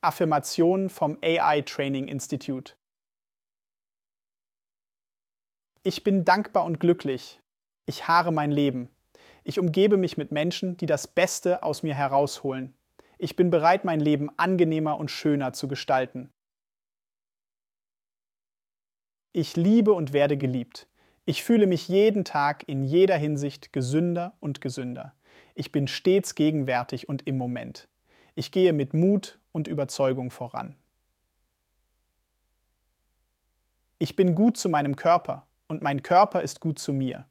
Affirmation vom AI Training Institute. Ich bin dankbar und glücklich. Ich haare mein Leben. Ich umgebe mich mit Menschen, die das Beste aus mir herausholen. Ich bin bereit, mein Leben angenehmer und schöner zu gestalten. Ich liebe und werde geliebt. Ich fühle mich jeden Tag in jeder Hinsicht gesünder und gesünder. Ich bin stets gegenwärtig und im Moment. Ich gehe mit Mut und Überzeugung voran. Ich bin gut zu meinem Körper und mein Körper ist gut zu mir.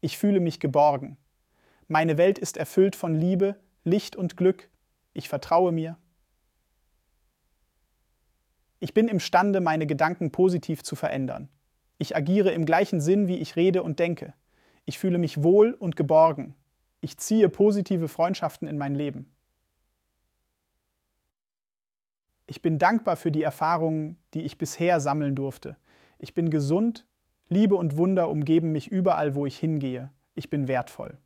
Ich fühle mich geborgen. Meine Welt ist erfüllt von Liebe, Licht und Glück. Ich vertraue mir. Ich bin imstande, meine Gedanken positiv zu verändern. Ich agiere im gleichen Sinn, wie ich rede und denke. Ich fühle mich wohl und geborgen. Ich ziehe positive Freundschaften in mein Leben. Ich bin dankbar für die Erfahrungen, die ich bisher sammeln durfte. Ich bin gesund, Liebe und Wunder umgeben mich überall, wo ich hingehe. Ich bin wertvoll.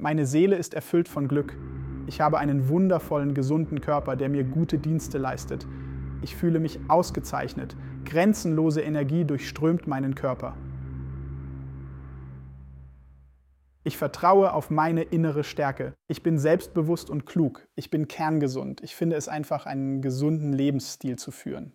Meine Seele ist erfüllt von Glück. Ich habe einen wundervollen, gesunden Körper, der mir gute Dienste leistet. Ich fühle mich ausgezeichnet. Grenzenlose Energie durchströmt meinen Körper. Ich vertraue auf meine innere Stärke. Ich bin selbstbewusst und klug. Ich bin kerngesund. Ich finde es einfach, einen gesunden Lebensstil zu führen.